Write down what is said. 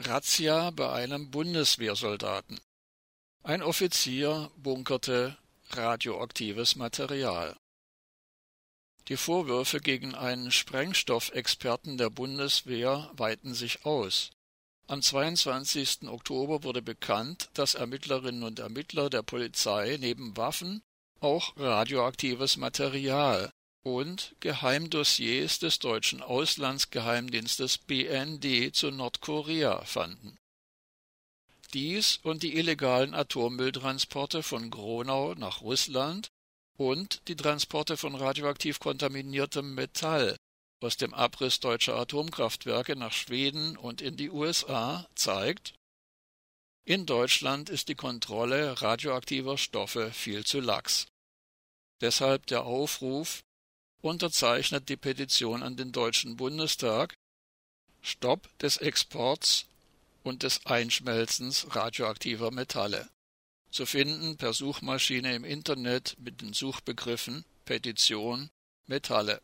Razzia bei einem Bundeswehrsoldaten. Ein Offizier bunkerte radioaktives Material. Die Vorwürfe gegen einen Sprengstoffexperten der Bundeswehr weiten sich aus. Am 22. Oktober wurde bekannt, dass Ermittlerinnen und Ermittler der Polizei neben Waffen auch radioaktives Material und Geheimdossiers des deutschen Auslandsgeheimdienstes BND zu Nordkorea fanden. Dies und die illegalen Atommülltransporte von Gronau nach Russland und die Transporte von radioaktiv kontaminiertem Metall aus dem Abriss deutscher Atomkraftwerke nach Schweden und in die USA zeigt, in Deutschland ist die Kontrolle radioaktiver Stoffe viel zu lax. Deshalb der Aufruf, unterzeichnet die Petition an den Deutschen Bundestag Stopp des Exports und des Einschmelzens radioaktiver Metalle. Zu finden per Suchmaschine im Internet mit den Suchbegriffen Petition Metalle